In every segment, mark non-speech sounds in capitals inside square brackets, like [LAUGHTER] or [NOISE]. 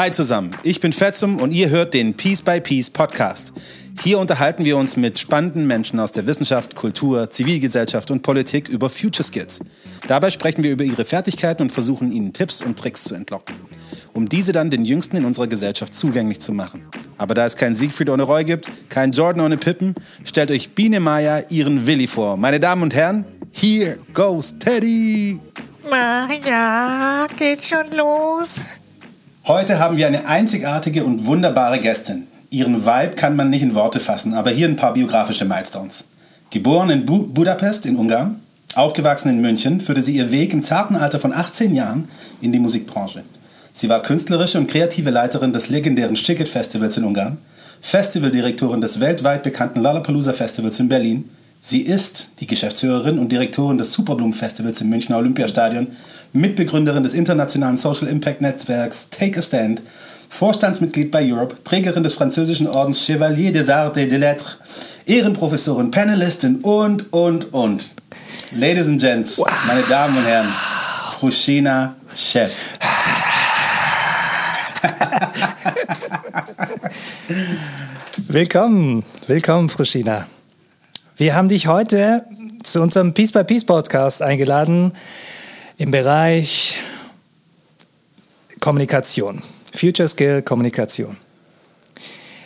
Hi zusammen, ich bin Fetzum und ihr hört den Piece by Piece Podcast. Hier unterhalten wir uns mit spannenden Menschen aus der Wissenschaft, Kultur, Zivilgesellschaft und Politik über Future Skills. Dabei sprechen wir über ihre Fertigkeiten und versuchen ihnen Tipps und Tricks zu entlocken, um diese dann den Jüngsten in unserer Gesellschaft zugänglich zu machen. Aber da es keinen Siegfried ohne Roy gibt, keinen Jordan ohne Pippen, stellt euch Biene Meier ihren Willi vor. Meine Damen und Herren, here goes Teddy! Maria, geht schon los. Heute haben wir eine einzigartige und wunderbare Gästin. Ihren Vibe kann man nicht in Worte fassen, aber hier ein paar biografische Milestones. Geboren in Bu Budapest in Ungarn, aufgewachsen in München, führte sie ihr Weg im zarten Alter von 18 Jahren in die Musikbranche. Sie war künstlerische und kreative Leiterin des legendären Shigit Festivals in Ungarn, Festivaldirektorin des weltweit bekannten Lollapalooza Festivals in Berlin. Sie ist die Geschäftsführerin und Direktorin des Superbloom Festivals im Münchner Olympiastadion, Mitbegründerin des internationalen Social Impact Netzwerks Take a Stand Vorstandsmitglied bei Europe, Trägerin des französischen Ordens Chevalier des Arts et des Lettres, Ehrenprofessorin, Panelistin und, und, und. Ladies and Gents, wow. meine Damen und Herren, Frushina Chef. [LAUGHS] willkommen, willkommen, Frushina. Wir haben dich heute zu unserem Peace by Peace Podcast eingeladen im Bereich Kommunikation. Future Skill Kommunikation.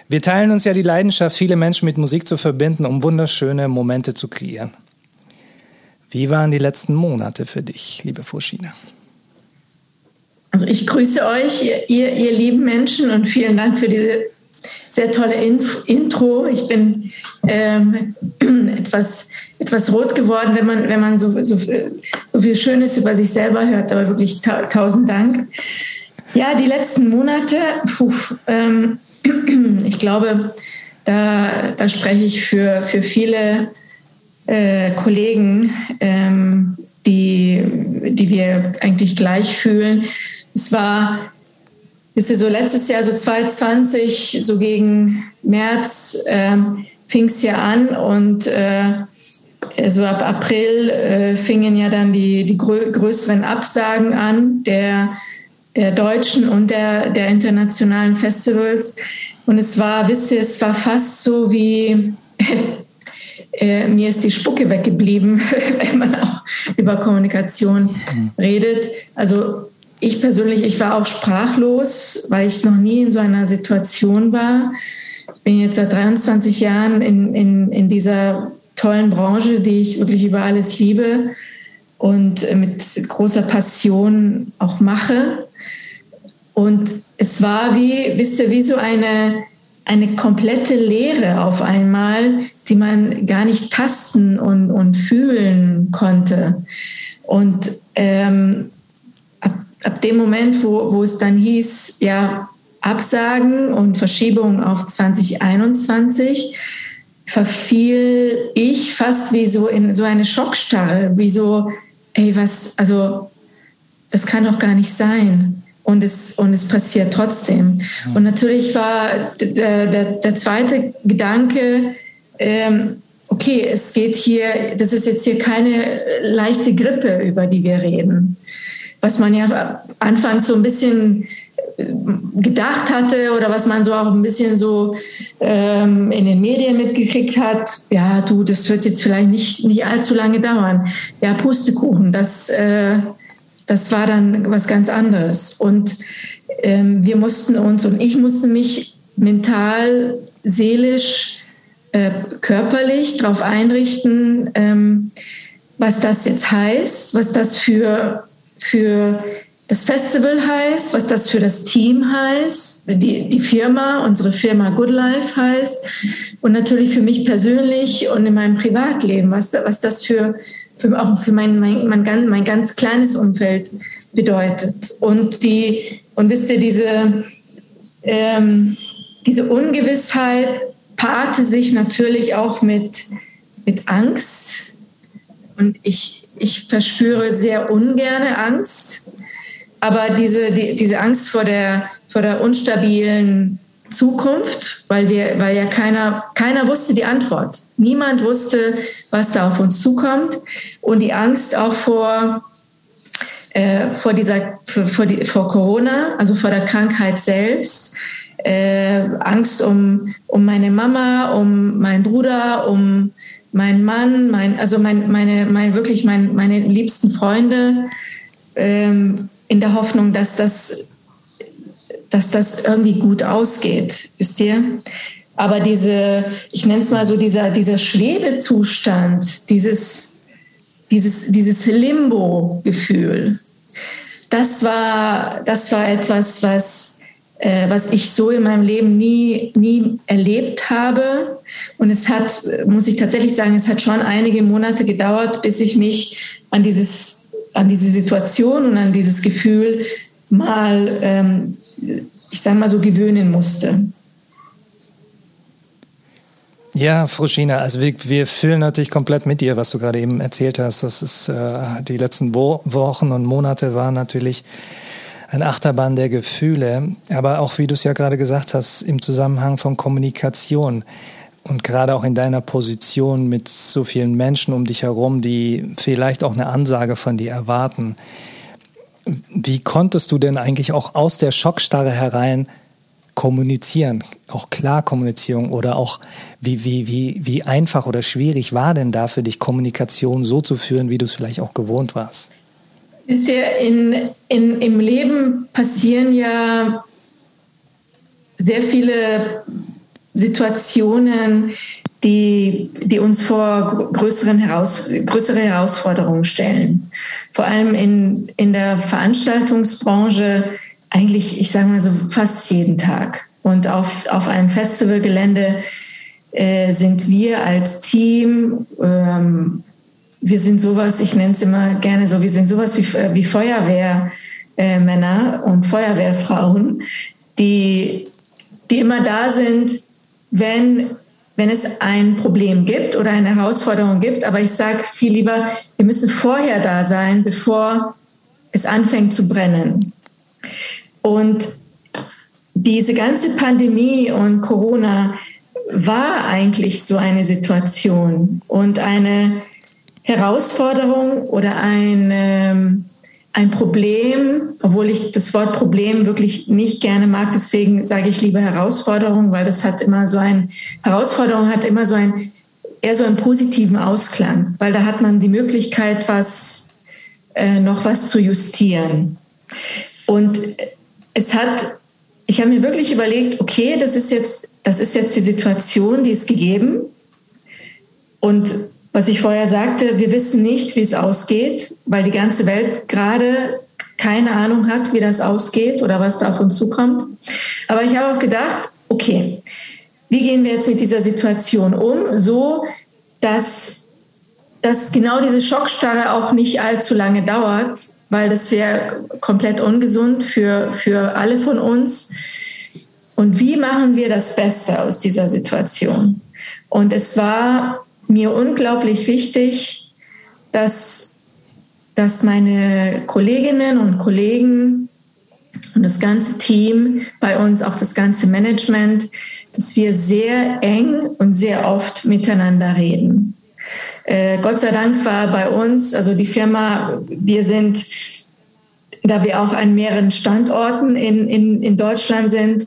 Wir teilen uns ja die Leidenschaft, viele Menschen mit Musik zu verbinden, um wunderschöne Momente zu kreieren. Wie waren die letzten Monate für dich, liebe Fushina? Also ich grüße euch, ihr, ihr, ihr lieben Menschen, und vielen Dank für diese sehr tolle Inf Intro. Ich bin ähm, [CLEARS THROAT] etwas, etwas rot geworden, wenn man, wenn man so, so, so viel Schönes über sich selber hört, aber wirklich ta tausend Dank. Ja, die letzten Monate, puh, ähm, [CLEARS THROAT] ich glaube, da, da spreche ich für, für viele äh, Kollegen, ähm, die, die wir eigentlich gleich fühlen. Es war, ist so letztes Jahr, so 2020, so gegen März, äh, fing es ja an und äh, so ab April äh, fingen ja dann die, die größeren Absagen an der der deutschen und der, der internationalen Festivals. Und es war, wisst ihr, es war fast so wie, [LAUGHS] äh, mir ist die Spucke weggeblieben, [LAUGHS] wenn man auch über Kommunikation mhm. redet. Also ich persönlich, ich war auch sprachlos, weil ich noch nie in so einer Situation war. Ich bin jetzt seit 23 Jahren in, in, in dieser tollen Branche, die ich wirklich über alles liebe und mit großer Passion auch mache. Und es war wie, wisst ihr, wie so eine, eine komplette Leere auf einmal, die man gar nicht tasten und, und fühlen konnte. Und ähm, ab, dem Moment, wo, wo es dann hieß, ja, Absagen und Verschiebung auf 2021, verfiel ich fast wie so in so eine Schockstarre, wie so, ey, was, also, das kann doch gar nicht sein und es, und es passiert trotzdem. Und natürlich war der, der, der zweite Gedanke, ähm, okay, es geht hier, das ist jetzt hier keine leichte Grippe, über die wir reden. Was man ja anfangs so ein bisschen äh, gedacht hatte oder was man so auch ein bisschen so ähm, in den Medien mitgekriegt hat, ja, du, das wird jetzt vielleicht nicht, nicht allzu lange dauern. Ja, Pustekuchen, das, äh, das war dann was ganz anderes. Und ähm, wir mussten uns und ich musste mich mental, seelisch, äh, körperlich darauf einrichten, ähm, was das jetzt heißt, was das für, für das Festival heißt, was das für das Team heißt, die, die Firma, unsere Firma Good Life heißt und natürlich für mich persönlich und in meinem Privatleben, was, was das für für, auch für mein, mein, mein, mein ganz kleines Umfeld bedeutet. Und, die, und wisst ihr, diese, ähm, diese Ungewissheit paarte sich natürlich auch mit, mit Angst. Und ich, ich verspüre sehr ungerne Angst. Aber diese, die, diese Angst vor der, vor der unstabilen Zukunft, weil, wir, weil ja keiner, keiner wusste die Antwort. Niemand wusste, was da auf uns zukommt. Und die Angst auch vor, äh, vor dieser, vor, vor, die, vor Corona, also vor der Krankheit selbst. Äh, Angst um, um meine Mama, um meinen Bruder, um meinen Mann, mein, also mein, meine, mein, wirklich mein, meine liebsten Freunde, ähm, in der Hoffnung, dass das, dass das irgendwie gut ausgeht, wisst ihr? Aber diese, ich nenne es mal so, dieser, dieser Schwebezustand, dieses, dieses, dieses Limbo-Gefühl, das war, das war etwas, was, äh, was ich so in meinem Leben nie, nie erlebt habe. Und es hat, muss ich tatsächlich sagen, es hat schon einige Monate gedauert, bis ich mich an, dieses, an diese Situation und an dieses Gefühl mal, ähm, ich sage mal so, gewöhnen musste. Ja, Fruschina, also wir, wir fühlen natürlich komplett mit dir, was du gerade eben erzählt hast. Das ist äh, die letzten Wo Wochen und Monate waren natürlich ein Achterbahn der Gefühle, aber auch wie du es ja gerade gesagt hast, im Zusammenhang von Kommunikation und gerade auch in deiner Position mit so vielen Menschen um dich herum, die vielleicht auch eine Ansage von dir erwarten. Wie konntest du denn eigentlich auch aus der Schockstarre herein kommunizieren, auch klar Kommunizierung oder auch wie, wie, wie, wie einfach oder schwierig war denn da für dich Kommunikation so zu führen, wie du es vielleicht auch gewohnt warst? Ist ja in, in, im Leben passieren ja sehr viele Situationen, die, die uns vor größeren Heraus, größere Herausforderungen stellen. Vor allem in, in der Veranstaltungsbranche eigentlich, ich sage mal so, fast jeden Tag. Und auf, auf einem Festivalgelände äh, sind wir als Team, ähm, wir sind sowas, ich nenne es immer gerne so, wir sind sowas wie, wie Feuerwehrmänner äh, und Feuerwehrfrauen, die, die immer da sind, wenn, wenn es ein Problem gibt oder eine Herausforderung gibt. Aber ich sage viel lieber, wir müssen vorher da sein, bevor es anfängt zu brennen. Und diese ganze Pandemie und Corona war eigentlich so eine Situation und eine Herausforderung oder ein, ähm, ein Problem, obwohl ich das Wort Problem wirklich nicht gerne mag, deswegen sage ich lieber Herausforderung, weil das hat immer so ein, Herausforderung hat immer so ein, eher so einen positiven Ausklang, weil da hat man die Möglichkeit, was, äh, noch was zu justieren. Und es hat, ich habe mir wirklich überlegt, okay, das ist jetzt, das ist jetzt die Situation, die ist gegeben. Und was ich vorher sagte, wir wissen nicht, wie es ausgeht, weil die ganze Welt gerade keine Ahnung hat, wie das ausgeht oder was da auf uns zukommt. Aber ich habe auch gedacht, okay, wie gehen wir jetzt mit dieser Situation um, so dass, dass genau diese Schockstarre auch nicht allzu lange dauert, weil das wäre komplett ungesund für, für alle von uns. Und wie machen wir das Beste aus dieser Situation? Und es war mir unglaublich wichtig, dass, dass meine Kolleginnen und Kollegen und das ganze Team bei uns, auch das ganze Management, dass wir sehr eng und sehr oft miteinander reden. Äh, Gott sei Dank war bei uns, also die Firma, wir sind, da wir auch an mehreren Standorten in, in, in Deutschland sind,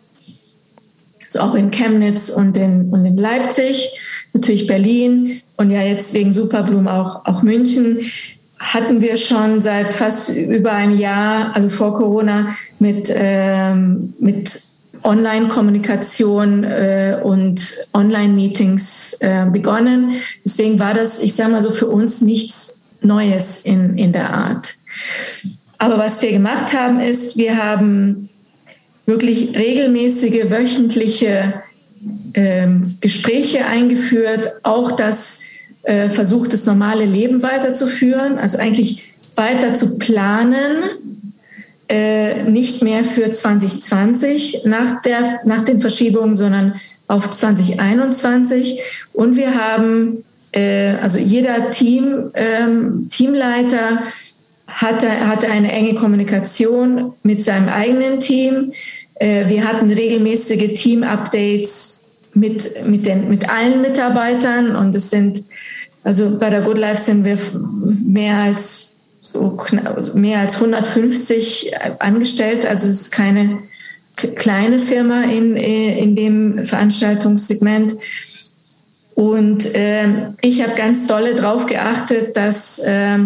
also auch in Chemnitz und in, und in Leipzig, natürlich Berlin und ja jetzt wegen Superblumen auch, auch München, hatten wir schon seit fast über einem Jahr, also vor Corona, mit, ähm, mit Online-Kommunikation äh, und Online-Meetings äh, begonnen. Deswegen war das, ich sage mal so, für uns nichts Neues in, in der Art. Aber was wir gemacht haben, ist, wir haben wirklich regelmäßige wöchentliche ähm, Gespräche eingeführt, auch das äh, versucht, das normale Leben weiterzuführen, also eigentlich weiter zu planen, äh, nicht mehr für 2020 nach, der, nach den Verschiebungen, sondern auf 2021. Und wir haben, äh, also jeder Team, ähm, Teamleiter hatte, hatte eine enge Kommunikation mit seinem eigenen Team. Äh, wir hatten regelmäßige Team-Updates mit, mit, den, mit allen Mitarbeitern und es sind, also bei der Good Life sind wir mehr als so also mehr als 150 Angestellte. Also es ist keine kleine Firma in, in dem Veranstaltungssegment. Und äh, ich habe ganz dolle darauf geachtet, dass, äh,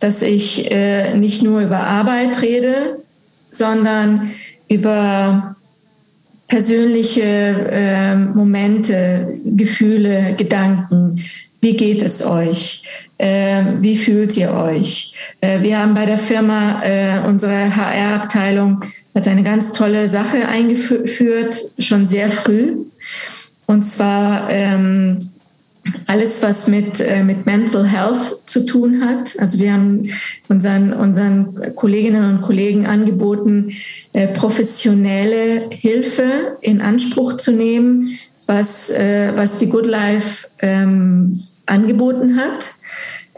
dass ich äh, nicht nur über Arbeit rede, sondern über persönliche äh, Momente, Gefühle, Gedanken. Wie geht es euch? Äh, wie fühlt ihr euch? Äh, wir haben bei der Firma äh, unsere HR-Abteilung hat eine ganz tolle Sache eingeführt, schon sehr früh. Und zwar ähm, alles, was mit, äh, mit Mental Health zu tun hat. Also wir haben unseren, unseren Kolleginnen und Kollegen angeboten, äh, professionelle Hilfe in Anspruch zu nehmen, was, äh, was die Good Life ähm, angeboten hat.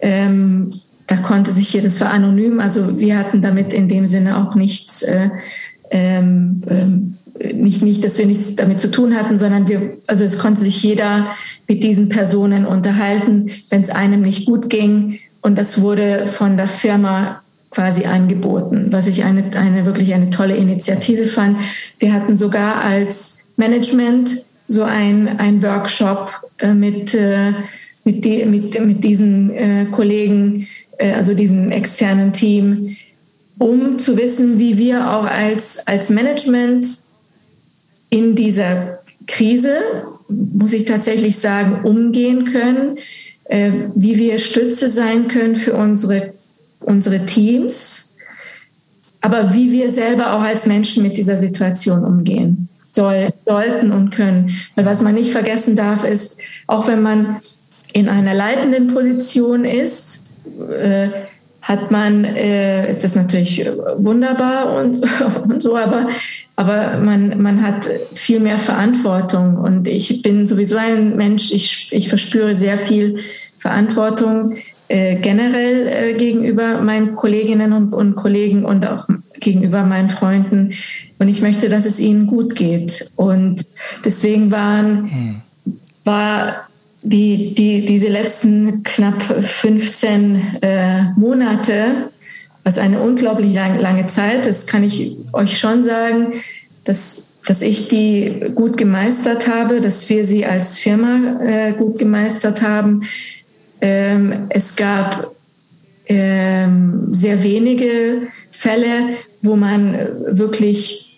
Ähm, da konnte sich hier, das war anonym, also wir hatten damit in dem Sinne auch nichts, äh, ähm, ähm nicht, nicht, dass wir nichts damit zu tun hatten, sondern wir, also es konnte sich jeder mit diesen Personen unterhalten, wenn es einem nicht gut ging. Und das wurde von der Firma quasi angeboten, was ich eine, eine wirklich eine tolle Initiative fand. Wir hatten sogar als Management so ein, ein Workshop äh, mit, äh, mit, die, mit, mit diesen äh, Kollegen, äh, also diesem externen Team, um zu wissen, wie wir auch als, als Management in dieser Krise, muss ich tatsächlich sagen, umgehen können, äh, wie wir Stütze sein können für unsere, unsere Teams, aber wie wir selber auch als Menschen mit dieser Situation umgehen soll, sollten und können. Weil was man nicht vergessen darf, ist, auch wenn man in einer leitenden Position ist, äh, hat man, äh, ist das natürlich wunderbar und, [LAUGHS] und so, aber, aber man, man hat viel mehr Verantwortung. Und ich bin sowieso ein Mensch, ich, ich verspüre sehr viel Verantwortung äh, generell äh, gegenüber meinen Kolleginnen und, und Kollegen und auch gegenüber meinen Freunden. Und ich möchte, dass es ihnen gut geht. Und deswegen waren, hm. war die, die, diese letzten knapp 15 äh, Monate, was eine unglaublich lang, lange Zeit, das kann ich euch schon sagen, dass, dass ich die gut gemeistert habe, dass wir sie als Firma äh, gut gemeistert haben. Ähm, es gab ähm, sehr wenige Fälle, wo man wirklich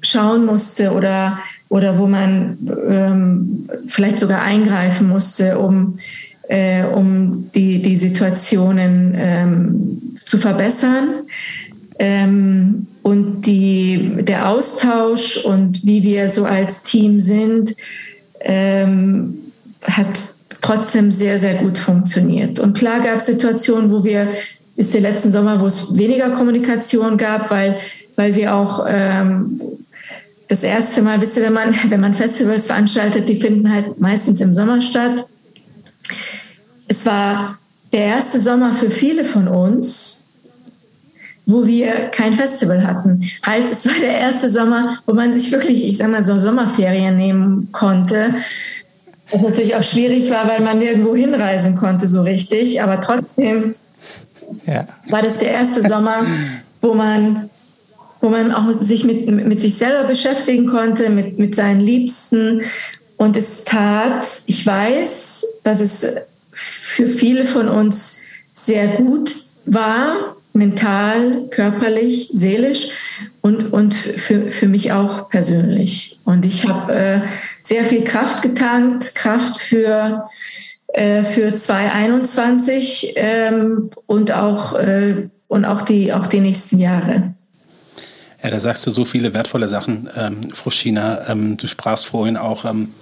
schauen musste oder oder wo man ähm, vielleicht sogar eingreifen musste, um, äh, um die, die Situationen ähm, zu verbessern. Ähm, und die, der Austausch und wie wir so als Team sind, ähm, hat trotzdem sehr, sehr gut funktioniert. Und klar gab es Situationen, wo wir, ist der letzten Sommer, wo es weniger Kommunikation gab, weil, weil wir auch ähm, das erste Mal, wisst ihr, wenn man, wenn man Festivals veranstaltet, die finden halt meistens im Sommer statt. Es war der erste Sommer für viele von uns, wo wir kein Festival hatten. Heißt, es war der erste Sommer, wo man sich wirklich, ich sag mal, so Sommerferien nehmen konnte. Was natürlich auch schwierig war, weil man nirgendwo hinreisen konnte so richtig. Aber trotzdem ja. war das der erste Sommer, wo man wo man auch sich mit, mit sich selber beschäftigen konnte, mit, mit seinen Liebsten. Und es tat, ich weiß, dass es für viele von uns sehr gut war, mental, körperlich, seelisch und, und für, für mich auch persönlich. Und ich habe äh, sehr viel Kraft getankt, Kraft für, äh, für 2021 ähm, und, auch, äh, und auch, die, auch die nächsten Jahre. Ja, da sagst du so viele wertvolle Sachen, ähm, Fruschina. Ähm, du sprachst vorhin auch ähm,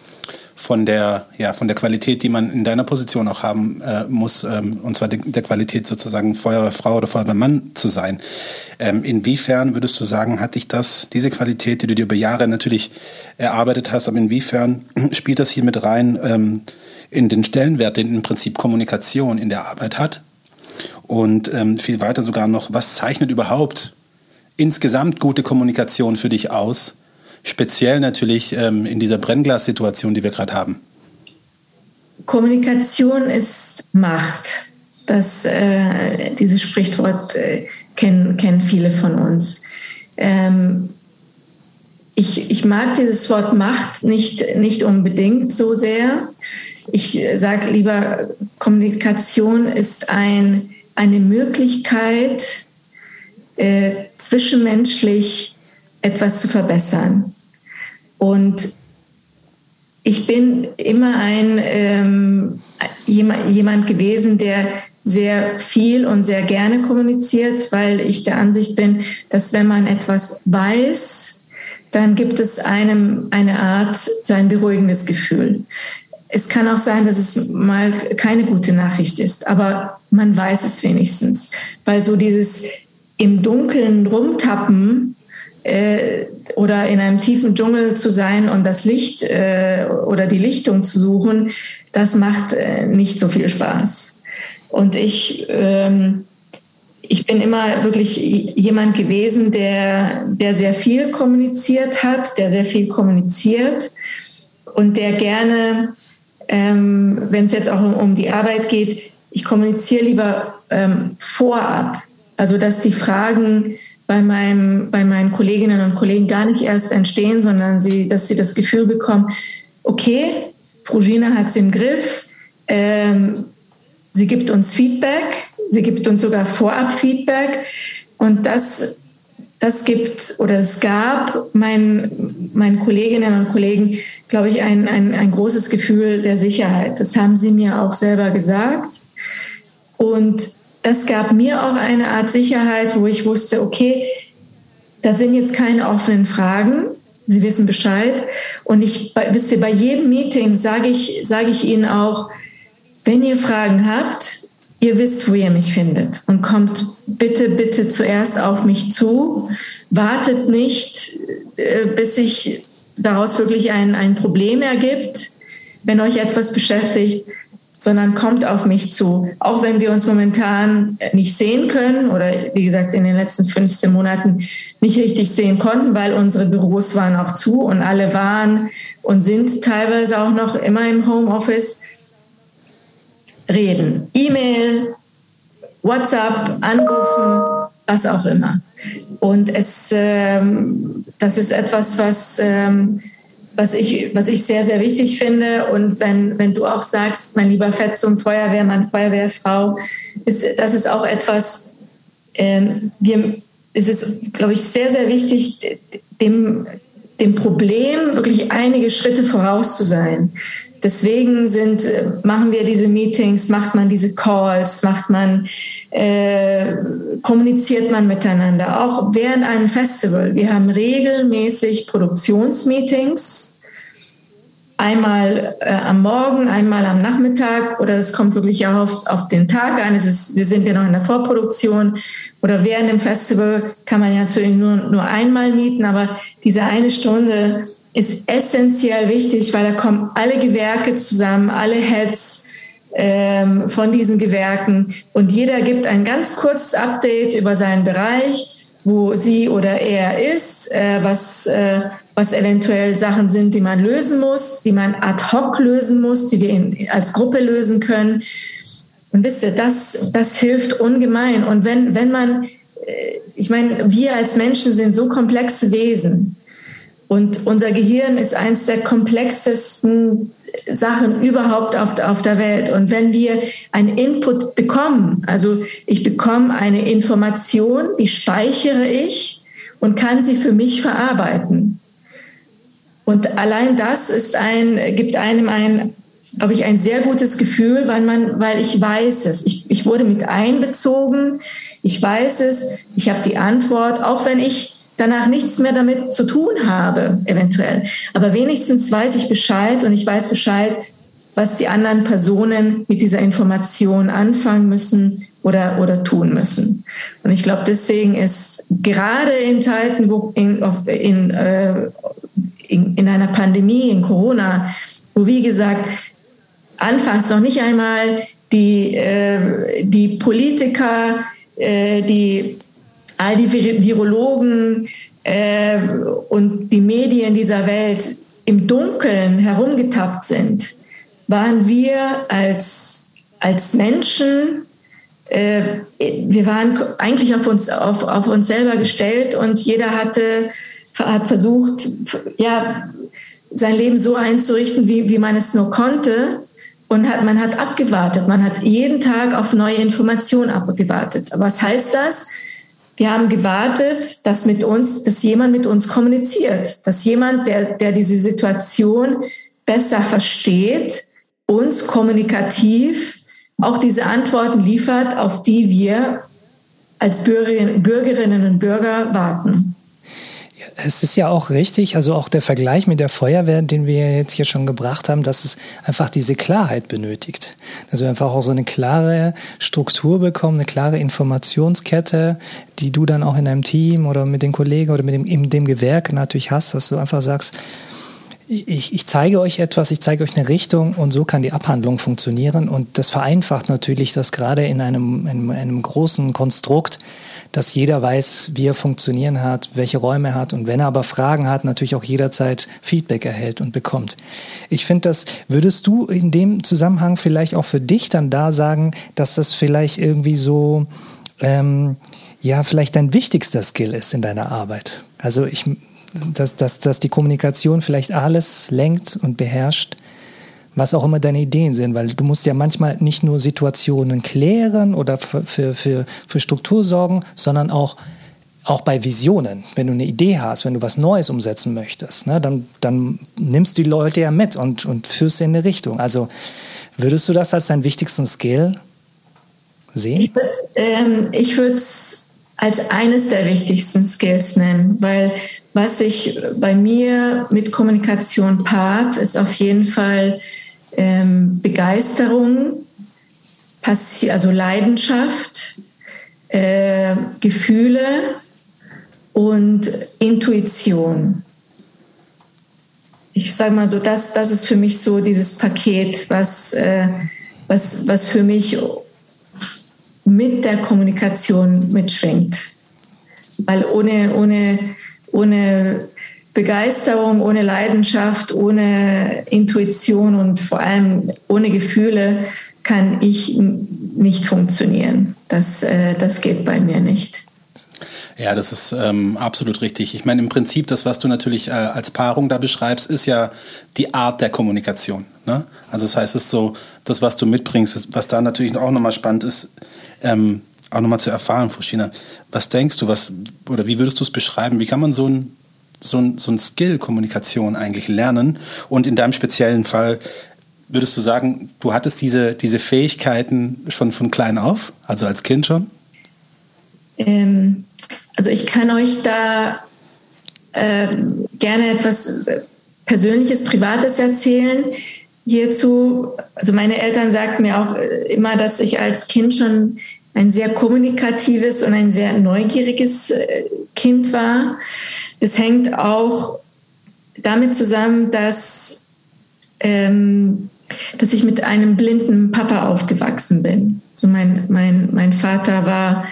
von der, ja, von der Qualität, die man in deiner Position auch haben äh, muss, ähm, und zwar de, der Qualität sozusagen Feuerwehrfrau oder Feuerwehrmann zu sein. Ähm, inwiefern würdest du sagen, hat dich das, diese Qualität, die du dir über Jahre natürlich erarbeitet hast, aber inwiefern [CLEARS THROAT] spielt das hier mit rein ähm, in den Stellenwert, den im Prinzip Kommunikation in der Arbeit hat? Und ähm, viel weiter sogar noch, was zeichnet überhaupt insgesamt gute Kommunikation für dich aus? Speziell natürlich ähm, in dieser Brennglas-Situation, die wir gerade haben. Kommunikation ist Macht. Das, äh, dieses Sprichwort äh, kennen, kennen viele von uns. Ähm, ich, ich mag dieses Wort Macht nicht, nicht unbedingt so sehr. Ich sage lieber, Kommunikation ist ein, eine Möglichkeit, äh, zwischenmenschlich etwas zu verbessern. Und ich bin immer ein ähm, jemand, jemand gewesen, der sehr viel und sehr gerne kommuniziert, weil ich der Ansicht bin, dass wenn man etwas weiß, dann gibt es einem eine Art, so ein beruhigendes Gefühl. Es kann auch sein, dass es mal keine gute Nachricht ist, aber man weiß es wenigstens, weil so dieses im Dunkeln rumtappen äh, oder in einem tiefen Dschungel zu sein und das Licht äh, oder die Lichtung zu suchen, das macht äh, nicht so viel Spaß. Und ich ähm, ich bin immer wirklich jemand gewesen, der, der sehr viel kommuniziert hat, der sehr viel kommuniziert und der gerne, ähm, wenn es jetzt auch um, um, die Arbeit geht, ich kommuniziere lieber ähm, vorab. Also dass die Fragen bei, meinem, bei meinen Kolleginnen und Kollegen gar nicht erst entstehen, sondern sie, dass sie das Gefühl bekommen, okay, Frugina hat es im Griff, ähm, sie gibt uns Feedback, Sie gibt uns sogar Vorab-Feedback und das, das gibt oder es gab meinen, meinen Kolleginnen und Kollegen, glaube ich, ein, ein, ein großes Gefühl der Sicherheit. Das haben sie mir auch selber gesagt. Und das gab mir auch eine Art Sicherheit, wo ich wusste, okay, da sind jetzt keine offenen Fragen. Sie wissen Bescheid. Und ich, wisst ihr, bei jedem Meeting sage ich, sage ich Ihnen auch, wenn ihr Fragen habt, Ihr wisst, wo ihr mich findet und kommt bitte, bitte zuerst auf mich zu. Wartet nicht, äh, bis sich daraus wirklich ein, ein Problem ergibt, wenn euch etwas beschäftigt, sondern kommt auf mich zu. Auch wenn wir uns momentan nicht sehen können oder wie gesagt in den letzten 15 Monaten nicht richtig sehen konnten, weil unsere Büros waren auch zu und alle waren und sind teilweise auch noch immer im Homeoffice reden. E-Mail, WhatsApp, anrufen, was auch immer. Und es, ähm, das ist etwas, was, ähm, was, ich, was ich sehr, sehr wichtig finde. Und wenn, wenn du auch sagst, mein lieber Fetzum, Feuerwehrmann, Feuerwehrfrau, ist, das ist auch etwas, ähm, wir, es ist, glaube ich, sehr, sehr wichtig, dem, dem Problem wirklich einige Schritte voraus zu sein. Deswegen sind, machen wir diese Meetings, macht man diese Calls, macht man, äh, kommuniziert man miteinander, auch während einem Festival. Wir haben regelmäßig Produktionsmeetings einmal äh, am Morgen, einmal am Nachmittag oder das kommt wirklich auch auf, auf den Tag an. Es ist, wir sind ja noch in der Vorproduktion oder während dem Festival kann man ja natürlich nur, nur einmal mieten, aber diese eine Stunde ist essentiell wichtig, weil da kommen alle Gewerke zusammen, alle Heads ähm, von diesen Gewerken und jeder gibt ein ganz kurzes Update über seinen Bereich, wo sie oder er ist, äh, was äh, was eventuell Sachen sind, die man lösen muss, die man ad hoc lösen muss, die wir in, als Gruppe lösen können. Und wisst ihr, das, das hilft ungemein. Und wenn, wenn man, äh, ich meine, wir als Menschen sind so komplexe Wesen. Und unser Gehirn ist eines der komplexesten Sachen überhaupt auf, auf der Welt. Und wenn wir einen Input bekommen, also ich bekomme eine Information, die speichere ich und kann sie für mich verarbeiten. Und allein das ist ein, gibt einem ein, glaube ich, ein sehr gutes Gefühl, weil man, weil ich weiß es. Ich, ich wurde mit einbezogen. Ich weiß es. Ich habe die Antwort, auch wenn ich danach nichts mehr damit zu tun habe, eventuell. Aber wenigstens weiß ich Bescheid und ich weiß Bescheid, was die anderen Personen mit dieser Information anfangen müssen oder, oder tun müssen. Und ich glaube, deswegen ist gerade in Zeiten, wo in, in, äh, in, in einer Pandemie, in Corona, wo wie gesagt, anfangs noch nicht einmal die, äh, die Politiker, äh, die, all die Virologen äh, und die Medien dieser Welt im Dunkeln herumgetappt sind, waren wir als, als Menschen äh, wir waren eigentlich auf uns, auf, auf uns selber gestellt und jeder hatte, hat versucht, ja, sein Leben so einzurichten, wie, wie man es nur konnte. Und hat, man hat abgewartet. Man hat jeden Tag auf neue Informationen abgewartet. Was heißt das? Wir haben gewartet, dass mit uns, dass jemand mit uns kommuniziert, dass jemand, der, der diese Situation besser versteht, uns kommunikativ auch diese Antworten liefert, auf die wir als Bürgerinnen und Bürger warten. Es ist ja auch richtig, also auch der Vergleich mit der Feuerwehr, den wir jetzt hier schon gebracht haben, dass es einfach diese Klarheit benötigt. Dass wir einfach auch so eine klare Struktur bekommen, eine klare Informationskette, die du dann auch in deinem Team oder mit den Kollegen oder mit dem, in dem Gewerk natürlich hast, dass du einfach sagst, ich, ich, zeige euch etwas, ich zeige euch eine Richtung und so kann die Abhandlung funktionieren. Und das vereinfacht natürlich das gerade in einem, in einem großen Konstrukt, dass jeder weiß, wie er funktionieren hat, welche Räume er hat und wenn er aber Fragen hat, natürlich auch jederzeit Feedback erhält und bekommt. Ich finde das, würdest du in dem Zusammenhang vielleicht auch für dich dann da sagen, dass das vielleicht irgendwie so, ähm, ja, vielleicht dein wichtigster Skill ist in deiner Arbeit? Also ich, dass, dass, dass die Kommunikation vielleicht alles lenkt und beherrscht, was auch immer deine Ideen sind, weil du musst ja manchmal nicht nur Situationen klären oder für, für, für, Struktur sorgen, sondern auch, auch bei Visionen. Wenn du eine Idee hast, wenn du was Neues umsetzen möchtest, ne, dann, dann nimmst du die Leute ja mit und, und führst sie in eine Richtung. Also würdest du das als deinen wichtigsten Skill sehen? Ich würde es ähm, als eines der wichtigsten Skills nennen, weil was sich bei mir mit Kommunikation paart, ist auf jeden Fall ähm, Begeisterung, Passi also Leidenschaft, äh, Gefühle und Intuition. Ich sage mal so, das, das ist für mich so dieses Paket, was, äh, was, was für mich mit der Kommunikation mitschwingt. Weil ohne, ohne, ohne Begeisterung, ohne Leidenschaft, ohne Intuition und vor allem ohne Gefühle kann ich nicht funktionieren. Das, äh, das geht bei mir nicht. Ja, das ist ähm, absolut richtig. Ich meine, im Prinzip, das, was du natürlich äh, als Paarung da beschreibst, ist ja die Art der Kommunikation. Ne? Also das heißt, es ist so, das, was du mitbringst, was da natürlich auch nochmal spannend ist, ähm, auch nochmal zu erfahren, Fushina. Was denkst du, was, oder wie würdest du es beschreiben? Wie kann man so ein so ein, so ein Skill Kommunikation eigentlich lernen? Und in deinem speziellen Fall würdest du sagen, du hattest diese, diese Fähigkeiten schon von klein auf, also als Kind schon? Ähm, also ich kann euch da äh, gerne etwas Persönliches, Privates erzählen. Hierzu, also meine Eltern sagten mir auch immer, dass ich als Kind schon ein sehr kommunikatives und ein sehr neugieriges äh, Kind war. Das hängt auch damit zusammen, dass, ähm, dass ich mit einem blinden Papa aufgewachsen bin. So mein, mein, mein Vater war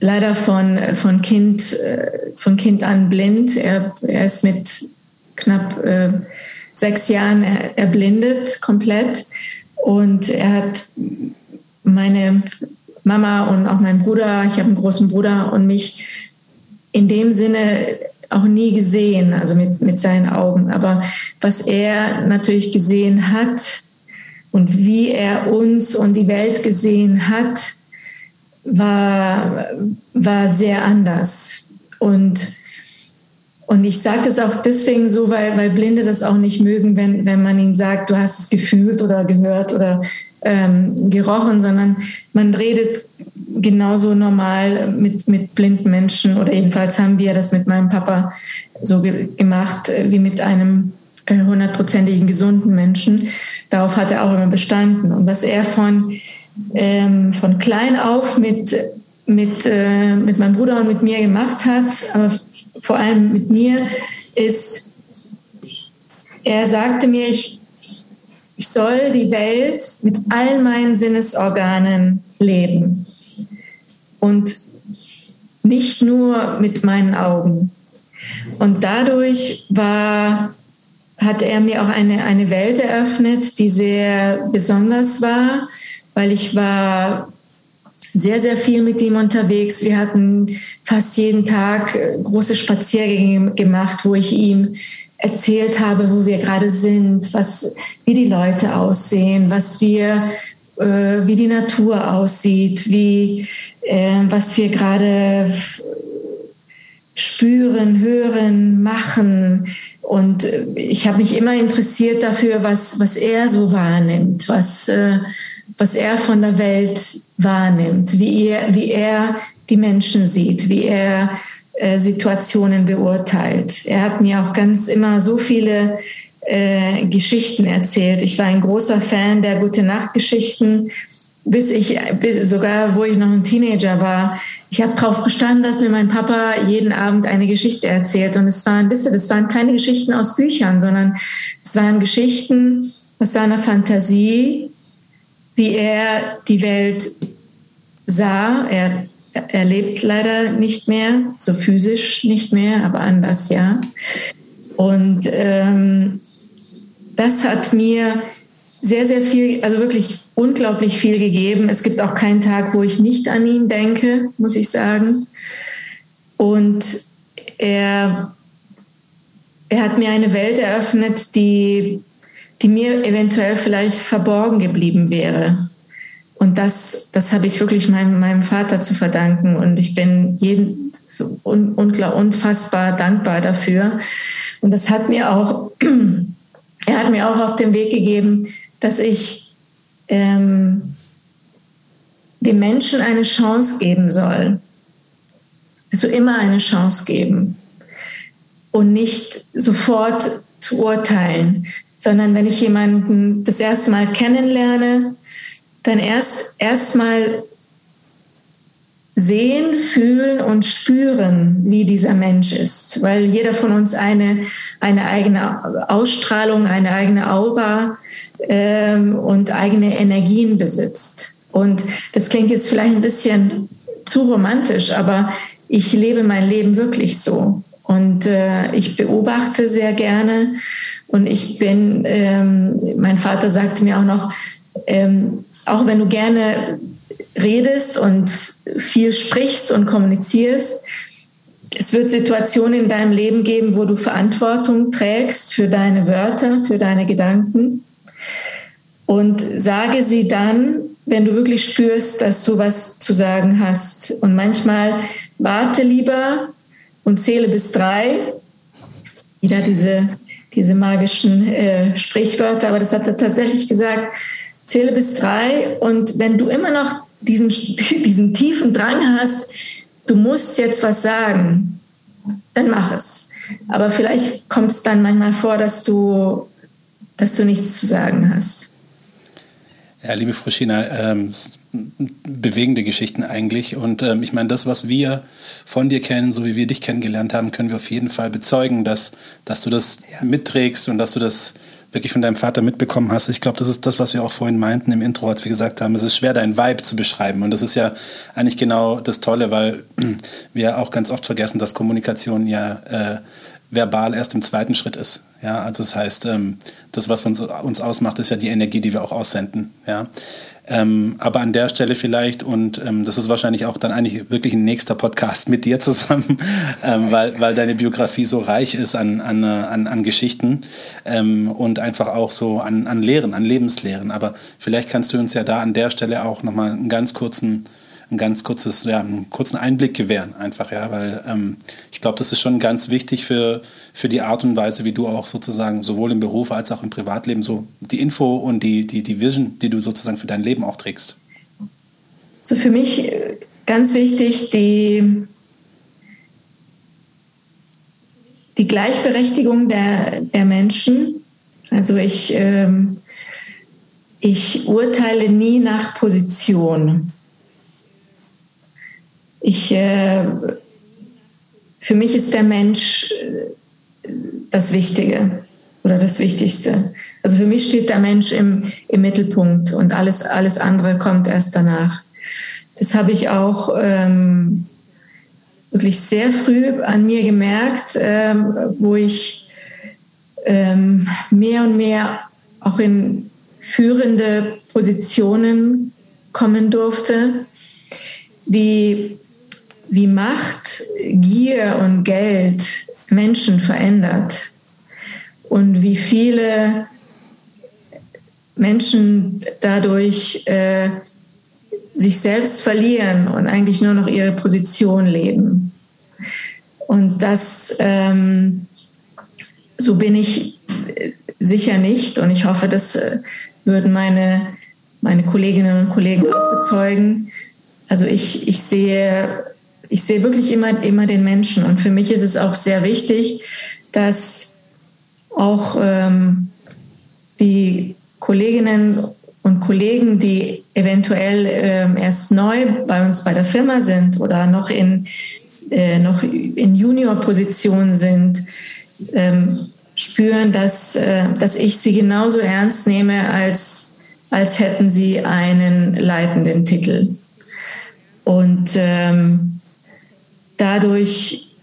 leider von, von, kind, äh, von Kind an blind. Er, er ist mit knapp äh, sechs Jahren erblindet komplett. Und er hat meine Mama und auch mein Bruder, ich habe einen großen Bruder und mich in dem Sinne auch nie gesehen, also mit, mit seinen Augen. Aber was er natürlich gesehen hat und wie er uns und die Welt gesehen hat, war, war sehr anders. Und, und ich sage das auch deswegen so, weil, weil Blinde das auch nicht mögen, wenn, wenn man ihnen sagt, du hast es gefühlt oder gehört oder ähm, gerochen, sondern man redet genauso normal mit, mit blinden Menschen oder jedenfalls haben wir das mit meinem Papa so ge gemacht äh, wie mit einem äh, hundertprozentigen gesunden Menschen. Darauf hat er auch immer bestanden. Und was er von, ähm, von klein auf mit, mit, äh, mit meinem Bruder und mit mir gemacht hat, aber vor allem mit mir, ist, er sagte mir, ich ich soll die Welt mit allen meinen Sinnesorganen leben und nicht nur mit meinen Augen. Und dadurch war, hat er mir auch eine, eine Welt eröffnet, die sehr besonders war, weil ich war sehr, sehr viel mit ihm unterwegs. Wir hatten fast jeden Tag äh, große Spaziergänge gemacht, wo ich ihm erzählt habe, wo wir gerade sind, was, wie die Leute aussehen, was wir, äh, wie die Natur aussieht, wie, äh, was wir gerade spüren, hören, machen. Und äh, ich habe mich immer interessiert dafür, was, was er so wahrnimmt, was, äh, was er von der Welt wahrnimmt, wie er, wie er die Menschen sieht, wie er äh, Situationen beurteilt. Er hat mir auch ganz immer so viele äh, Geschichten erzählt. Ich war ein großer Fan der Gute Nacht Geschichten, bis ich bis sogar, wo ich noch ein Teenager war. Ich habe darauf bestanden, dass mir mein Papa jeden Abend eine Geschichte erzählt. Und es waren, wisst ihr, das waren keine Geschichten aus Büchern, sondern es waren Geschichten aus seiner Fantasie, wie er die Welt sah. Er, er lebt leider nicht mehr, so physisch nicht mehr, aber anders ja. Und ähm, das hat mir sehr, sehr viel, also wirklich unglaublich viel gegeben. Es gibt auch keinen Tag, wo ich nicht an ihn denke, muss ich sagen. Und er, er hat mir eine Welt eröffnet, die die mir eventuell vielleicht verborgen geblieben wäre. Und das, das habe ich wirklich meinem, meinem Vater zu verdanken. Und ich bin jeden so un, unfassbar dankbar dafür. Und das hat mir auch, [CLEARS THROAT] er hat mir auch auf den Weg gegeben, dass ich ähm, dem Menschen eine Chance geben soll. Also immer eine Chance geben und nicht sofort zu urteilen, sondern wenn ich jemanden das erste Mal kennenlerne, dann erst erstmal sehen, fühlen und spüren, wie dieser Mensch ist, weil jeder von uns eine, eine eigene Ausstrahlung, eine eigene Aura ähm, und eigene Energien besitzt. Und das klingt jetzt vielleicht ein bisschen zu romantisch, aber ich lebe mein Leben wirklich so. Und äh, ich beobachte sehr gerne und ich bin, ähm, mein Vater sagte mir auch noch, ähm, auch wenn du gerne redest und viel sprichst und kommunizierst, es wird Situationen in deinem Leben geben, wo du Verantwortung trägst für deine Wörter, für deine Gedanken. Und sage sie dann, wenn du wirklich spürst, dass du was zu sagen hast. Und manchmal warte lieber und zähle bis drei. Wieder diese diese magischen äh, Sprichwörter, aber das hat er tatsächlich gesagt, zähle bis drei und wenn du immer noch diesen, [LAUGHS] diesen tiefen Drang hast, du musst jetzt was sagen, dann mach es. Aber vielleicht kommt es dann manchmal vor, dass du, dass du nichts zu sagen hast. Ja, liebe Frischina, ähm, bewegende Geschichten eigentlich. Und ähm, ich meine, das, was wir von dir kennen, so wie wir dich kennengelernt haben, können wir auf jeden Fall bezeugen, dass, dass du das ja. mitträgst und dass du das wirklich von deinem Vater mitbekommen hast. Ich glaube, das ist das, was wir auch vorhin meinten im Intro, als wir gesagt haben, es ist schwer, dein Vibe zu beschreiben. Und das ist ja eigentlich genau das Tolle, weil wir auch ganz oft vergessen, dass Kommunikation ja äh, verbal erst im zweiten Schritt ist. Ja, also das heißt, ähm, das, was uns, uns ausmacht, ist ja die Energie, die wir auch aussenden. Ja. Ähm, aber an der Stelle vielleicht, und ähm, das ist wahrscheinlich auch dann eigentlich wirklich ein nächster Podcast mit dir zusammen, [LAUGHS] ähm, weil, weil deine Biografie so reich ist an, an, an, an Geschichten ähm, und einfach auch so an, an Lehren, an Lebenslehren. Aber vielleicht kannst du uns ja da an der Stelle auch nochmal einen ganz kurzen ein ganz kurzes, ja, einen kurzen Einblick gewähren, einfach, ja, weil ähm, ich glaube, das ist schon ganz wichtig für, für die Art und Weise, wie du auch sozusagen sowohl im Beruf als auch im Privatleben so die Info und die, die, die Vision, die du sozusagen für dein Leben auch trägst. So für mich ganz wichtig, die, die Gleichberechtigung der, der Menschen. Also ich, ähm, ich urteile nie nach Position ich, äh, für mich ist der Mensch äh, das Wichtige oder das Wichtigste. Also für mich steht der Mensch im, im Mittelpunkt und alles, alles andere kommt erst danach. Das habe ich auch ähm, wirklich sehr früh an mir gemerkt, ähm, wo ich ähm, mehr und mehr auch in führende Positionen kommen durfte wie, wie Macht, Gier und Geld Menschen verändert und wie viele Menschen dadurch äh, sich selbst verlieren und eigentlich nur noch ihre Position leben. Und das, ähm, so bin ich sicher nicht und ich hoffe, das äh, würden meine, meine Kolleginnen und Kollegen auch bezeugen. Also ich, ich sehe, ich sehe wirklich immer, immer den Menschen und für mich ist es auch sehr wichtig, dass auch ähm, die Kolleginnen und Kollegen, die eventuell ähm, erst neu bei uns bei der Firma sind oder noch in, äh, noch in Junior-Positionen sind, ähm, spüren, dass, äh, dass ich sie genauso ernst nehme, als, als hätten sie einen leitenden Titel. Und ähm, dadurch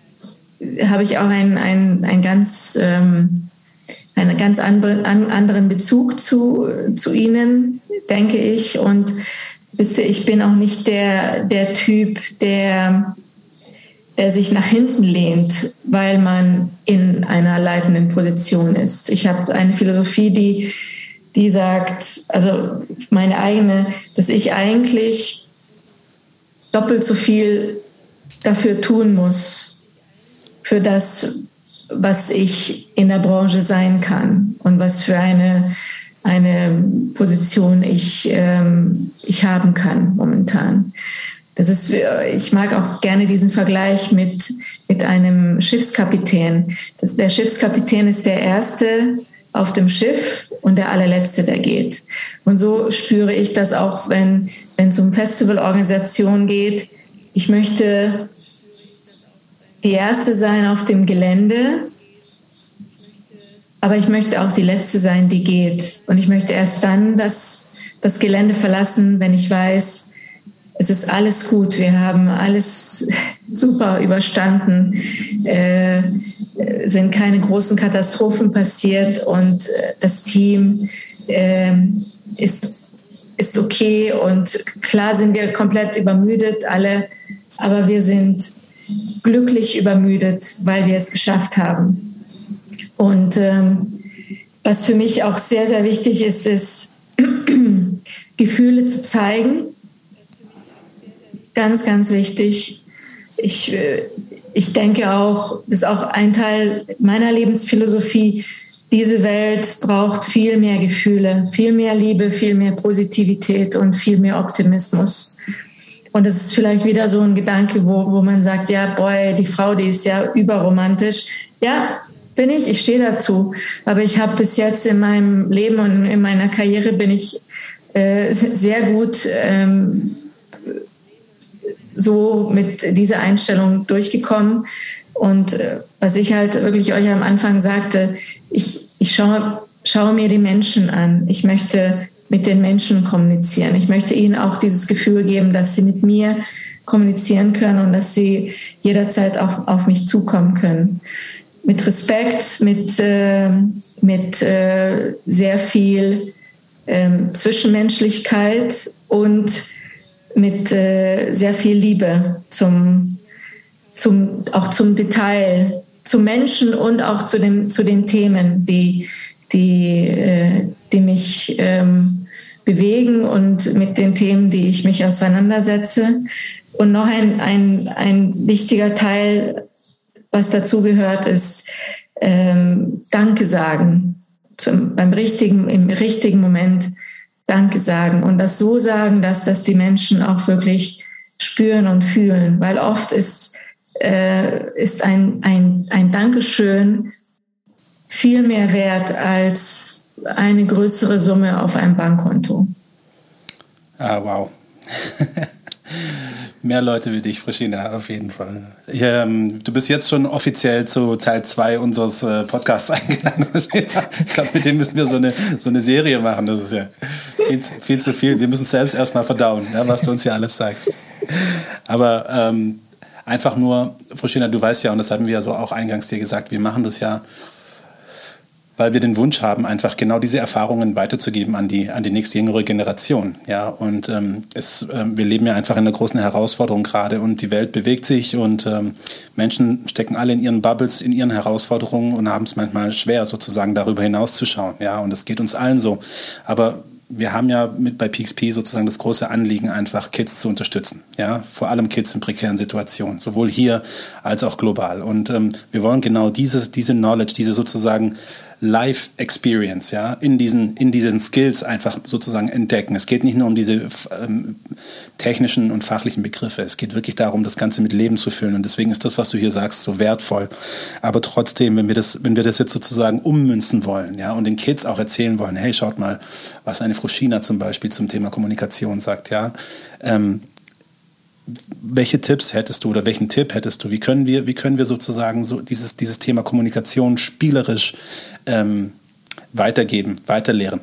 habe ich auch ein, ein, ein ganz ähm, einen ganz anderen Bezug zu, zu ihnen, denke ich. Und ich bin auch nicht der, der Typ, der, der sich nach hinten lehnt, weil man in einer leitenden Position ist. Ich habe eine Philosophie, die, die sagt, also meine eigene, dass ich eigentlich doppelt so viel dafür tun muss, für das, was ich in der Branche sein kann und was für eine, eine Position ich, ähm, ich haben kann momentan. Das ist, ich mag auch gerne diesen Vergleich mit, mit einem Schiffskapitän. Das, der Schiffskapitän ist der Erste auf dem Schiff und der allerletzte, der geht. Und so spüre ich das auch, wenn wenn es um Festivalorganisation geht. Ich möchte die Erste sein auf dem Gelende, aber ich möchte auch die Letzte sein, die geht. Und ich möchte erst dann das, das Gelände verlassen, wenn ich weiß, es ist alles gut, wir haben alles [LAUGHS] super überstanden, äh, sind keine großen Katastrophen passiert und äh, das Team äh, ist, ist okay. Und klar sind wir komplett übermüdet alle, aber wir sind glücklich übermüdet, weil wir es geschafft haben. Und ähm, was für mich auch sehr, sehr wichtig ist, ist [CLEARS THROAT] Gefühle zu zeigen. Ganz, ganz wichtig. Ich, äh, ich denke auch, das ist auch ein Teil meiner Lebensphilosophie. Diese Welt braucht viel mehr Gefühle, viel mehr Liebe, viel mehr Positivität und viel mehr Optimismus. Und es ist vielleicht wieder so ein Gedanke, wo, wo man sagt, ja, boy, die Frau, die ist ja überromantisch. Ja, bin ich, ich stehe dazu. Aber ich habe bis jetzt in meinem Leben und in meiner Karriere bin ich äh, sehr gut ähm, so mit dieser Einstellung durchgekommen. Und äh, was ich halt wirklich euch am Anfang sagte, ich, ich schaue, schaue mir die Menschen an. Ich möchte mit den Menschen kommunizieren. Ich möchte ihnen auch dieses Gefühl geben, dass sie mit mir kommunizieren können und dass sie jederzeit auch auf mich zukommen können. Mit Respekt, mit, äh, mit äh, sehr viel äh, Zwischenmenschlichkeit und mit äh, sehr viel Liebe zum, zum, auch zum Detail, zum Menschen und auch zu, dem, zu den Themen, die, die, äh, die mich ähm, bewegen und mit den Themen, die ich mich auseinandersetze. Und noch ein, ein, ein wichtiger Teil, was dazu gehört, ist ähm, Danke sagen. Zum, beim richtigen, im richtigen Moment Danke sagen und das so sagen, dass das die Menschen auch wirklich spüren und fühlen. Weil oft ist, äh, ist ein, ein, ein Dankeschön viel mehr wert als eine größere Summe auf einem Bankkonto. Ah, wow. [LAUGHS] Mehr Leute wie dich, Frischina, auf jeden Fall. Ähm, du bist jetzt schon offiziell zu Teil 2 unseres äh, Podcasts [LAUGHS] eingeladen. ich glaube, mit dem müssen wir so eine, so eine Serie machen. Das ist ja viel, viel zu viel. Wir müssen es selbst erstmal verdauen, ja, was du uns hier alles sagst. Aber ähm, einfach nur, Frischina, du weißt ja, und das hatten wir ja so auch eingangs dir gesagt, wir machen das ja weil wir den Wunsch haben, einfach genau diese Erfahrungen weiterzugeben an die, an die nächste jüngere Generation. Ja, und ähm, es, ähm, wir leben ja einfach in einer großen Herausforderung gerade und die Welt bewegt sich und ähm, Menschen stecken alle in ihren Bubbles, in ihren Herausforderungen und haben es manchmal schwer, sozusagen darüber hinauszuschauen. Ja, und es geht uns allen so. Aber wir haben ja mit bei PXP sozusagen das große Anliegen, einfach Kids zu unterstützen. Ja, vor allem Kids in prekären Situationen, sowohl hier als auch global. Und ähm, wir wollen genau dieses, diese Knowledge, diese sozusagen Life Experience, ja, in diesen, in diesen Skills einfach sozusagen entdecken. Es geht nicht nur um diese ähm, technischen und fachlichen Begriffe. Es geht wirklich darum, das Ganze mit Leben zu füllen. Und deswegen ist das, was du hier sagst, so wertvoll. Aber trotzdem, wenn wir das, wenn wir das jetzt sozusagen ummünzen wollen, ja, und den Kids auch erzählen wollen, hey, schaut mal, was eine Fruschina zum Beispiel zum Thema Kommunikation sagt, ja, ähm, welche Tipps hättest du oder welchen Tipp hättest du? Wie können wir, wie können wir sozusagen so dieses, dieses Thema Kommunikation spielerisch ähm, weitergeben, weiterlehren?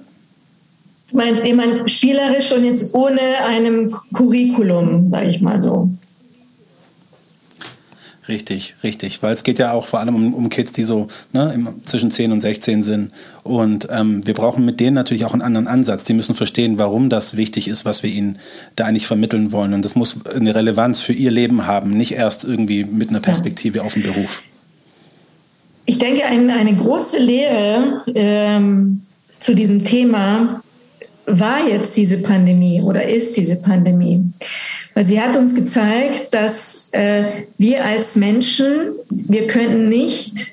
Ich meine, ich meine, spielerisch und jetzt ohne einem Curriculum, sage ich mal so. Richtig, richtig. Weil es geht ja auch vor allem um, um Kids, die so ne, im, zwischen 10 und 16 sind. Und ähm, wir brauchen mit denen natürlich auch einen anderen Ansatz. Die müssen verstehen, warum das wichtig ist, was wir ihnen da eigentlich vermitteln wollen. Und das muss eine Relevanz für ihr Leben haben, nicht erst irgendwie mit einer Perspektive ja. auf den Beruf. Ich denke, ein, eine große Lehre ähm, zu diesem Thema war jetzt diese Pandemie oder ist diese Pandemie. Weil sie hat uns gezeigt, dass äh, wir als Menschen, wir können nicht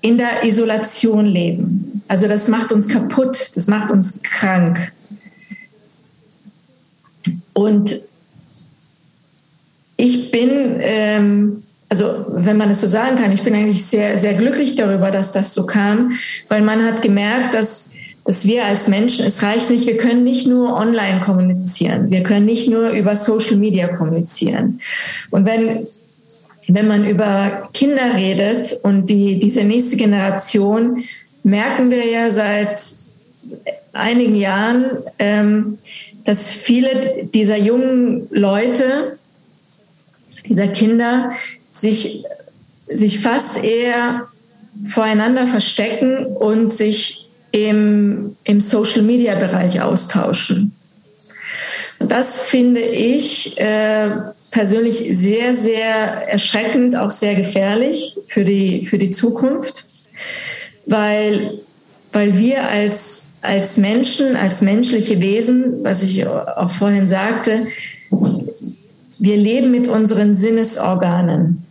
in der Isolation leben. Also das macht uns kaputt, das macht uns krank. Und ich bin, ähm, also wenn man es so sagen kann, ich bin eigentlich sehr, sehr glücklich darüber, dass das so kam, weil man hat gemerkt, dass dass wir als Menschen, es reicht nicht, wir können nicht nur online kommunizieren, wir können nicht nur über Social Media kommunizieren. Und wenn, wenn man über Kinder redet und die, diese nächste Generation, merken wir ja seit einigen Jahren, ähm, dass viele dieser jungen Leute, dieser Kinder, sich, sich fast eher voreinander verstecken und sich im, im Social-Media-Bereich austauschen. Und das finde ich äh, persönlich sehr, sehr erschreckend, auch sehr gefährlich für die, für die Zukunft, weil, weil wir als, als Menschen, als menschliche Wesen, was ich auch vorhin sagte, wir leben mit unseren Sinnesorganen.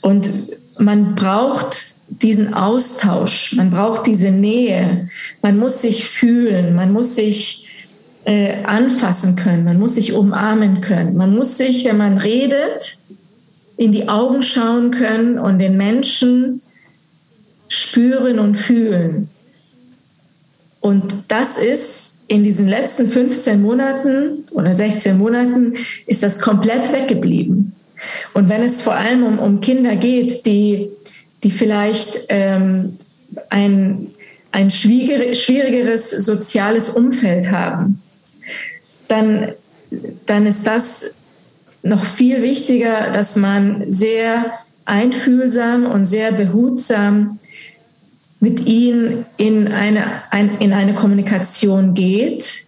Und man braucht diesen Austausch, man braucht diese Nähe, man muss sich fühlen, man muss sich äh, anfassen können, man muss sich umarmen können, man muss sich, wenn man redet, in die Augen schauen können und den Menschen spüren und fühlen. Und das ist in diesen letzten 15 Monaten oder 16 Monaten ist das komplett weggeblieben. Und wenn es vor allem um, um Kinder geht, die die vielleicht ähm, ein, ein schwierigeres soziales Umfeld haben, dann, dann ist das noch viel wichtiger, dass man sehr einfühlsam und sehr behutsam mit ihnen in eine, ein, in eine Kommunikation geht,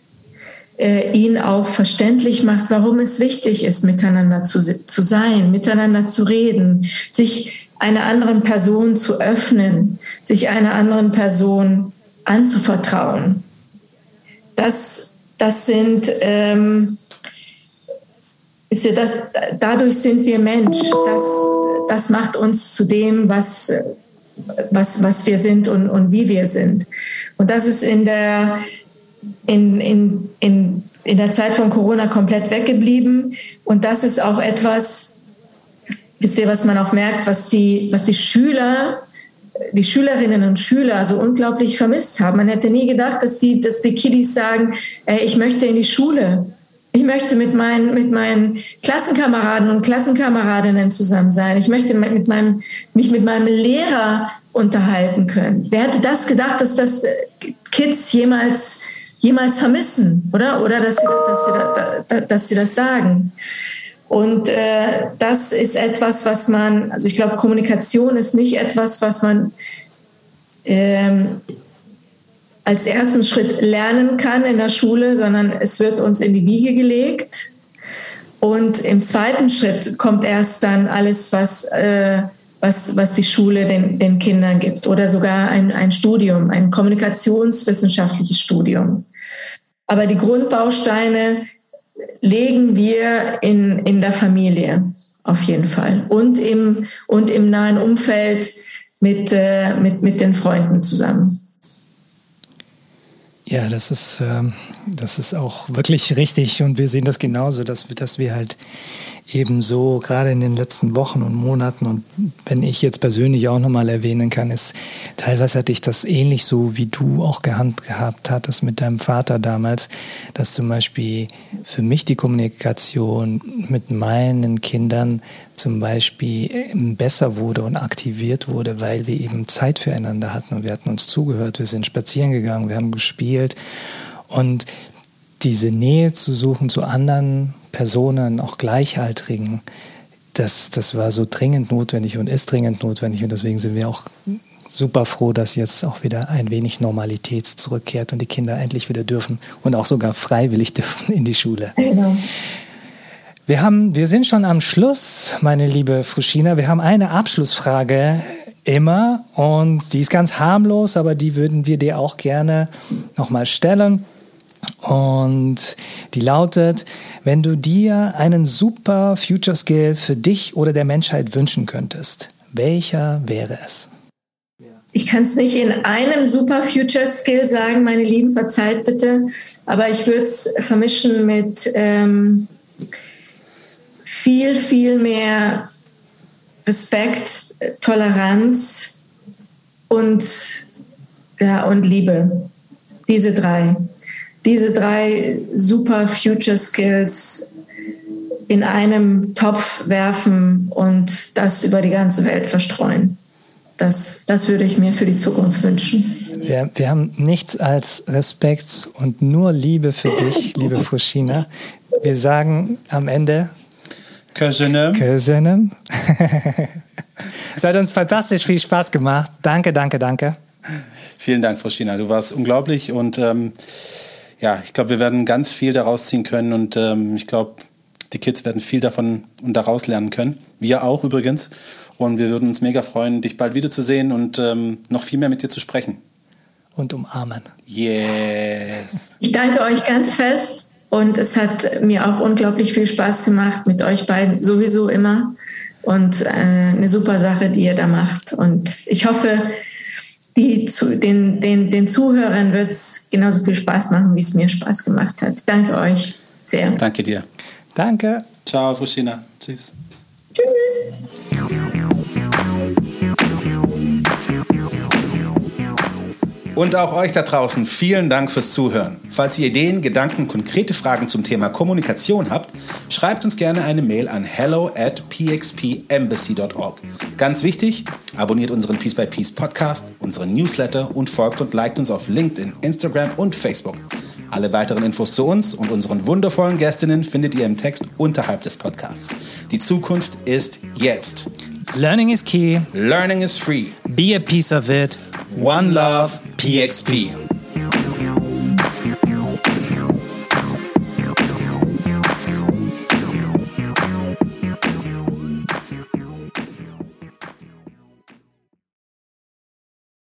äh, ihn auch verständlich macht, warum es wichtig ist, miteinander zu, zu sein, miteinander zu reden, sich einer anderen Person zu öffnen, sich einer anderen Person anzuvertrauen. Das, das sind, ähm, ist ja das, dadurch sind wir Mensch. Das, das macht uns zu dem, was, was, was wir sind und, und wie wir sind. Und das ist in der, in, in, in, in der Zeit von Corona komplett weggeblieben. Und das ist auch etwas, wisst ihr, was man auch merkt, was die, was die Schüler, die Schülerinnen und Schüler so unglaublich vermisst haben. Man hätte nie gedacht, dass die, dass die Kiddies sagen, ey, ich möchte in die Schule. Ich möchte mit meinen, mit meinen Klassenkameraden und Klassenkameradinnen zusammen sein. Ich möchte mit meinem, mich mit meinem Lehrer unterhalten können. Wer hätte das gedacht, dass das Kids jemals, jemals vermissen, oder? Oder dass sie, dass sie, dass sie das sagen. Und äh, das ist etwas, was man, also ich glaube, Kommunikation ist nicht etwas, was man ähm, als ersten Schritt lernen kann in der Schule, sondern es wird uns in die Wiege gelegt. Und im zweiten Schritt kommt erst dann alles, was, äh, was, was die Schule den, den Kindern gibt oder sogar ein, ein Studium, ein kommunikationswissenschaftliches Studium. Aber die Grundbausteine legen wir in, in der Familie auf jeden Fall und im, und im nahen Umfeld mit, äh, mit, mit den Freunden zusammen. Ja, das ist, ähm, das ist auch wirklich richtig und wir sehen das genauso, dass, dass wir halt eben so gerade in den letzten Wochen und Monaten und wenn ich jetzt persönlich auch nochmal erwähnen kann, ist teilweise hatte ich das ähnlich so, wie du auch gehandhabt hattest mit deinem Vater damals, dass zum Beispiel für mich die Kommunikation mit meinen Kindern zum Beispiel besser wurde und aktiviert wurde, weil wir eben Zeit füreinander hatten und wir hatten uns zugehört, wir sind spazieren gegangen, wir haben gespielt und diese Nähe zu suchen zu anderen Personen, auch Gleichaltrigen, das, das war so dringend notwendig und ist dringend notwendig. Und deswegen sind wir auch super froh, dass jetzt auch wieder ein wenig Normalität zurückkehrt und die Kinder endlich wieder dürfen und auch sogar freiwillig [LAUGHS] dürfen in die Schule. Genau. Wir, haben, wir sind schon am Schluss, meine liebe Fruschina. Wir haben eine Abschlussfrage immer und die ist ganz harmlos, aber die würden wir dir auch gerne nochmal stellen. Und die lautet, wenn du dir einen super Future Skill für dich oder der Menschheit wünschen könntest, welcher wäre es? Ich kann es nicht in einem super Future Skill sagen, meine Lieben, verzeiht bitte, aber ich würde es vermischen mit ähm, viel, viel mehr Respekt, Toleranz und, ja, und Liebe. Diese drei diese drei super Future Skills in einem Topf werfen und das über die ganze Welt verstreuen. Das, das würde ich mir für die Zukunft wünschen. Wir, wir haben nichts als Respekt und nur Liebe für dich, liebe Fushina. Wir sagen am Ende Köszönöm. Köszönöm. [LAUGHS] es hat uns fantastisch viel Spaß gemacht. Danke, danke, danke. Vielen Dank, Fushina. Du warst unglaublich und ähm, ja, ich glaube, wir werden ganz viel daraus ziehen können und ähm, ich glaube, die Kids werden viel davon und daraus lernen können. Wir auch übrigens. Und wir würden uns mega freuen, dich bald wiederzusehen und ähm, noch viel mehr mit dir zu sprechen. Und umarmen. Yes. Ich danke euch ganz fest und es hat mir auch unglaublich viel Spaß gemacht mit euch beiden, sowieso immer. Und äh, eine super Sache, die ihr da macht. Und ich hoffe, die zu, den, den, den Zuhörern wird es genauso viel Spaß machen, wie es mir Spaß gemacht hat. Danke euch sehr. Danke dir. Danke. Ciao, Fushina. Tschüss. Tschüss. Und auch euch da draußen vielen Dank fürs Zuhören. Falls ihr Ideen, Gedanken, konkrete Fragen zum Thema Kommunikation habt, schreibt uns gerne eine Mail an hello at pxpembassy.org. Ganz wichtig, abonniert unseren Piece by Piece Podcast, unseren Newsletter und folgt und liked uns auf LinkedIn, Instagram und Facebook. Alle weiteren Infos zu uns und unseren wundervollen Gästinnen findet ihr im Text unterhalb des Podcasts. Die Zukunft ist jetzt. Learning is key. Learning is free. Be a piece of it. One Love PXP.